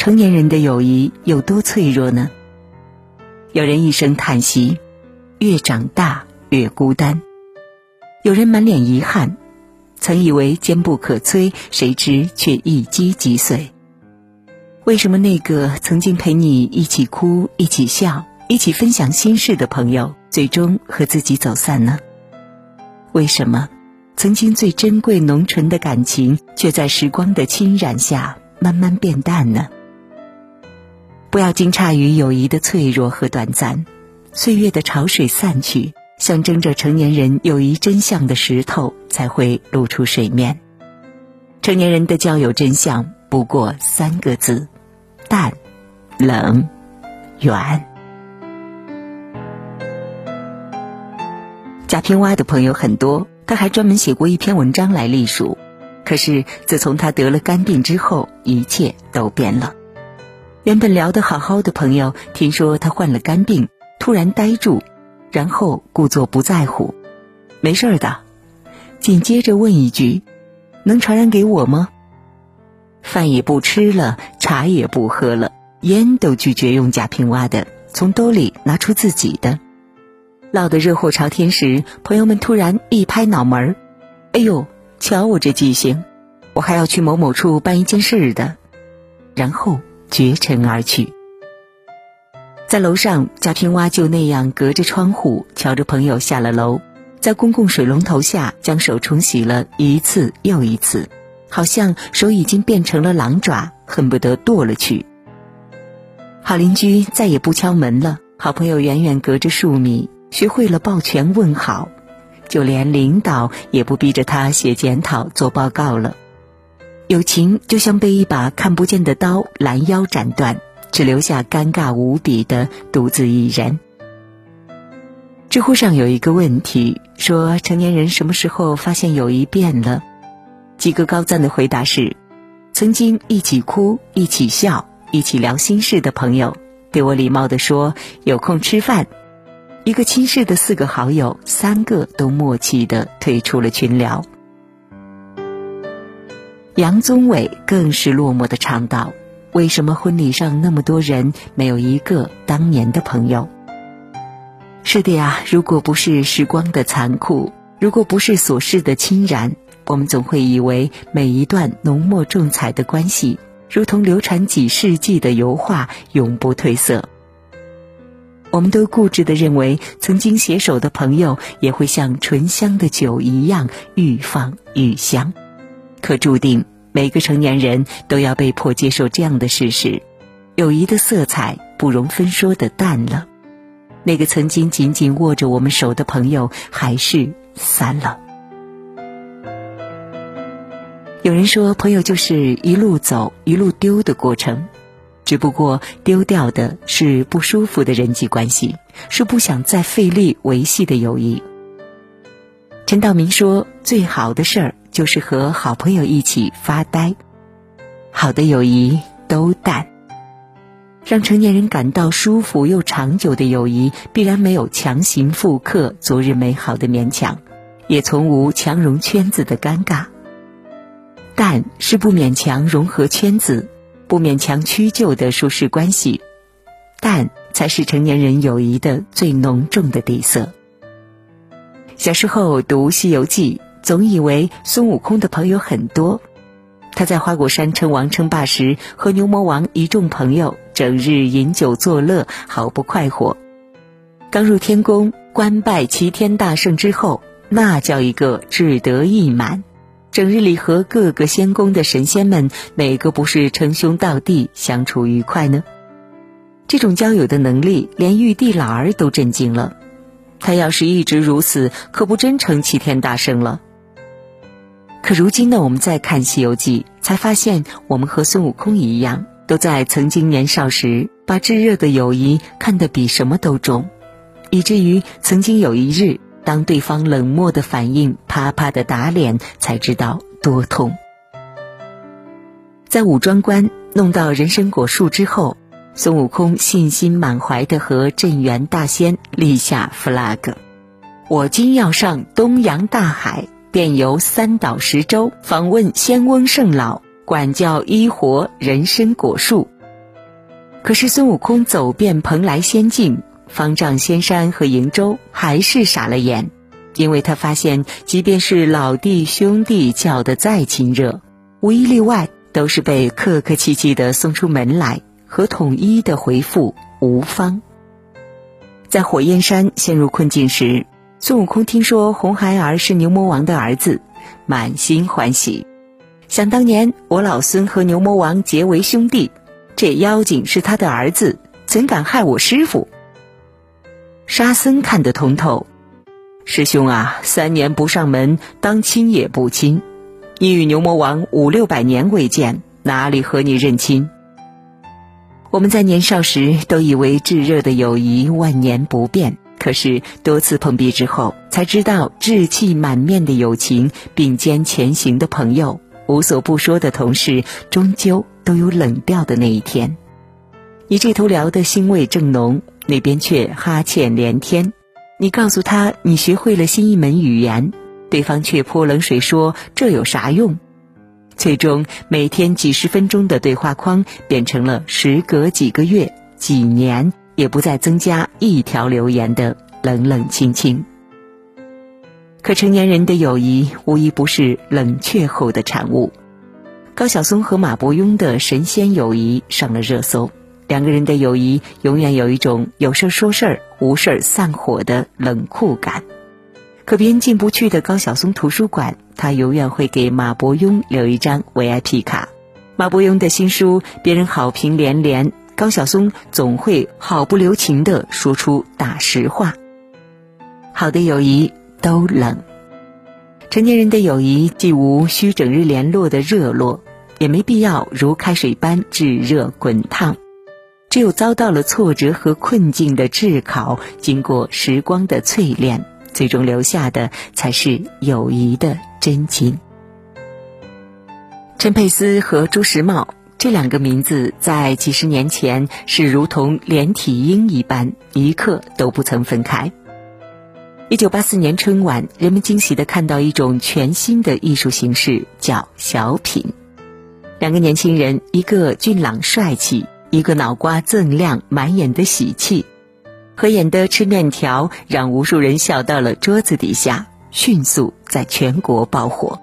成年人的友谊有多脆弱呢？有人一声叹息，越长大越孤单；有人满脸遗憾，曾以为坚不可摧，谁知却一击即碎。为什么那个曾经陪你一起哭、一起笑、一起分享心事的朋友，最终和自己走散呢？为什么曾经最珍贵、浓醇的感情，却在时光的侵染下慢慢变淡呢？不要惊诧于友谊的脆弱和短暂，岁月的潮水散去，象征着成年人友谊真相的石头才会露出水面。成年人的交友真相不过三个字。淡、冷、远。贾平凹的朋友很多，他还专门写过一篇文章来隶属。可是自从他得了肝病之后，一切都变了。原本聊得好好的朋友，听说他患了肝病，突然呆住，然后故作不在乎：“没事的。”紧接着问一句：“能传染给我吗？”饭也不吃了，茶也不喝了，烟都拒绝用贾平凹的，从兜里拿出自己的。唠得热火朝天时，朋友们突然一拍脑门儿：“哎呦，瞧我这记性，我还要去某某处办一件事的。”然后绝尘而去。在楼上，贾平凹就那样隔着窗户瞧着朋友下了楼，在公共水龙头下将手冲洗了一次又一次。好像手已经变成了狼爪，恨不得剁了去。好邻居再也不敲门了，好朋友远远隔着数米，学会了抱拳问好，就连领导也不逼着他写检讨、做报告了。友情就像被一把看不见的刀拦腰斩断，只留下尴尬无比的独自一人。知乎上有一个问题说：成年人什么时候发现友谊变了？几个高赞的回答是：曾经一起哭、一起笑、一起聊心事的朋友，对我礼貌地说有空吃饭；一个亲事的四个好友，三个都默契地退出了群聊。杨宗纬更是落寞的唱道：“为什么婚礼上那么多人，没有一个当年的朋友？”是的呀，如果不是时光的残酷，如果不是琐事的侵染。我们总会以为每一段浓墨重彩的关系，如同流传几世纪的油画，永不褪色。我们都固执的认为，曾经携手的朋友也会像醇香的酒一样愈放愈香。可注定每个成年人都要被迫接受这样的事实：友谊的色彩不容分说的淡了。那个曾经紧紧握着我们手的朋友，还是散了。有人说，朋友就是一路走一路丢的过程，只不过丢掉的是不舒服的人际关系，是不想再费力维系的友谊。陈道明说：“最好的事儿就是和好朋友一起发呆。”好的友谊都淡，让成年人感到舒服又长久的友谊，必然没有强行复刻昨日美好的勉强，也从无强融圈子的尴尬。淡是不勉强融合圈子，不勉强屈就的舒适关系，淡才是成年人友谊的最浓重的底色。小时候读《西游记》，总以为孙悟空的朋友很多。他在花果山称王称霸时，和牛魔王一众朋友整日饮酒作乐，毫不快活。刚入天宫，官拜齐天大圣之后，那叫一个志得意满。整日里和各个仙宫的神仙们，哪个不是称兄道弟、相处愉快呢？这种交友的能力，连玉帝老儿都震惊了。他要是一直如此，可不真成齐天大圣了。可如今呢，我们再看《西游记》，才发现我们和孙悟空一样，都在曾经年少时把炙热的友谊看得比什么都重，以至于曾经有一日。当对方冷漠的反应，啪啪的打脸，才知道多痛。在五庄关弄到人参果树之后，孙悟空信心满怀的和镇元大仙立下 flag：我今要上东洋大海，便游三岛十洲，访问仙翁圣老，管教医活人参果树，可是孙悟空走遍蓬莱仙境、方丈仙山和瀛洲，还是傻了眼，因为他发现，即便是老弟兄弟叫得再亲热，无一例外都是被客客气气的送出门来，和统一的回复无方。在火焰山陷入困境时，孙悟空听说红孩儿是牛魔王的儿子，满心欢喜。想当年，我老孙和牛魔王结为兄弟，这妖精是他的儿子，怎敢害我师傅？沙僧看得通透，师兄啊，三年不上门，当亲也不亲。你与牛魔王五六百年未见，哪里和你认亲？我们在年少时都以为炙热的友谊万年不变，可是多次碰壁之后，才知道志气满面的友情，并肩前行的朋友。无所不说的同事，终究都有冷掉的那一天。你这头聊得兴味正浓，那边却哈欠连天。你告诉他你学会了新一门语言，对方却泼冷水说这有啥用？最终，每天几十分钟的对话框变成了时隔几个月、几年也不再增加一条留言的冷冷清清。可成年人的友谊无一不是冷却后的产物。高晓松和马伯庸的神仙友谊上了热搜，两个人的友谊永远有一种有事说事儿、无事散伙的冷酷感。可别人进不去的高晓松图书馆，他永远会给马伯庸留一张 VIP 卡。马伯庸的新书，别人好评连连，高晓松总会毫不留情地说出大实话。好的友谊。都冷。成年人的友谊既无需整日联络的热络，也没必要如开水般炙热滚烫。只有遭到了挫折和困境的炙烤，经过时光的淬炼，最终留下的才是友谊的真情。陈佩斯和朱时茂这两个名字，在几十年前是如同连体婴一般，一刻都不曾分开。一九八四年春晚，人们惊喜地看到一种全新的艺术形式，叫小品。两个年轻人，一个俊朗帅气，一个脑瓜锃亮，满眼的喜气，合演的吃面条，让无数人笑到了桌子底下，迅速在全国爆火。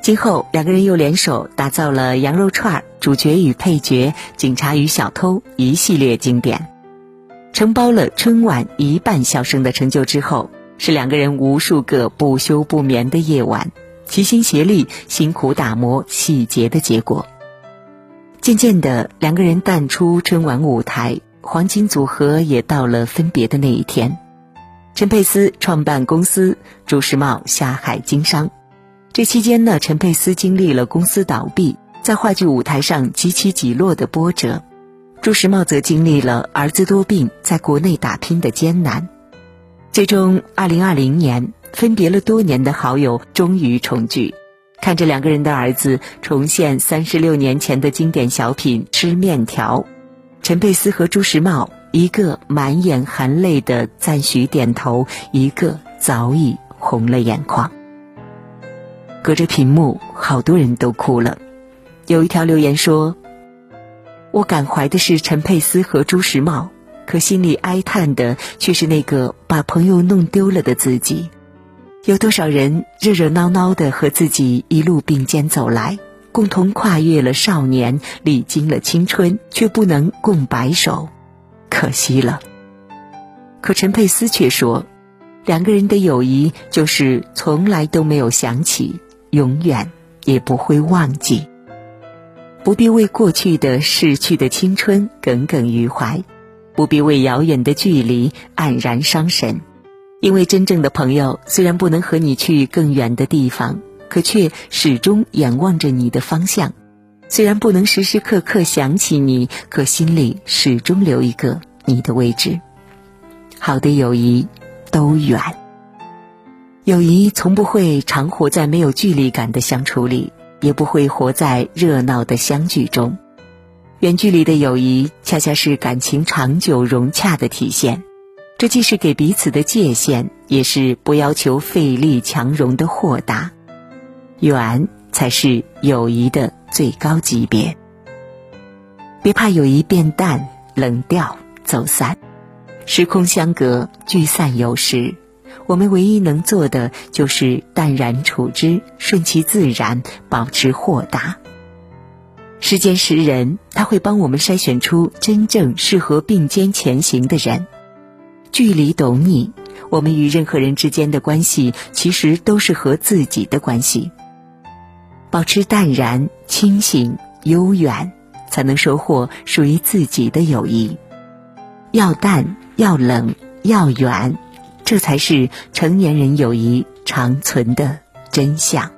今后，两个人又联手打造了羊肉串儿、主角与配角、警察与小偷一系列经典，承包了春晚一半笑声的成就之后。是两个人无数个不休不眠的夜晚，齐心协力、辛苦打磨细节的结果。渐渐的，两个人淡出春晚舞台，黄金组合也到了分别的那一天。陈佩斯创办公司，朱时茂下海经商。这期间呢，陈佩斯经历了公司倒闭，在话剧舞台上几起几落的波折；朱时茂则经历了儿子多病，在国内打拼的艰难。最终，二零二零年，分别了多年的好友终于重聚，看着两个人的儿子重现三十六年前的经典小品《吃面条》，陈佩斯和朱时茂，一个满眼含泪的赞许点头，一个早已红了眼眶。隔着屏幕，好多人都哭了。有一条留言说：“我感怀的是陈佩斯和朱时茂。”可心里哀叹的却是那个把朋友弄丢了的自己。有多少人热热闹闹的和自己一路并肩走来，共同跨越了少年，历经了青春，却不能共白首，可惜了。可陈佩斯却说，两个人的友谊就是从来都没有想起，永远也不会忘记。不必为过去的逝去的青春耿耿于怀。不必为遥远的距离黯然伤神，因为真正的朋友虽然不能和你去更远的地方，可却始终眼望着你的方向；虽然不能时时刻刻想起你，可心里始终留一个你的位置。好的友谊都远，友谊从不会常活在没有距离感的相处里，也不会活在热闹的相聚中。远距离的友谊，恰恰是感情长久融洽的体现。这既是给彼此的界限，也是不要求费力强融的豁达。远才是友谊的最高级别。别怕友谊变淡，冷掉走散，时空相隔，聚散有时。我们唯一能做的就是淡然处之，顺其自然，保持豁达。时间识人，他会帮我们筛选出真正适合并肩前行的人。距离懂你，我们与任何人之间的关系，其实都是和自己的关系。保持淡然、清醒、悠远，才能收获属于自己的友谊。要淡，要冷，要远。这才是成年人友谊长存的真相。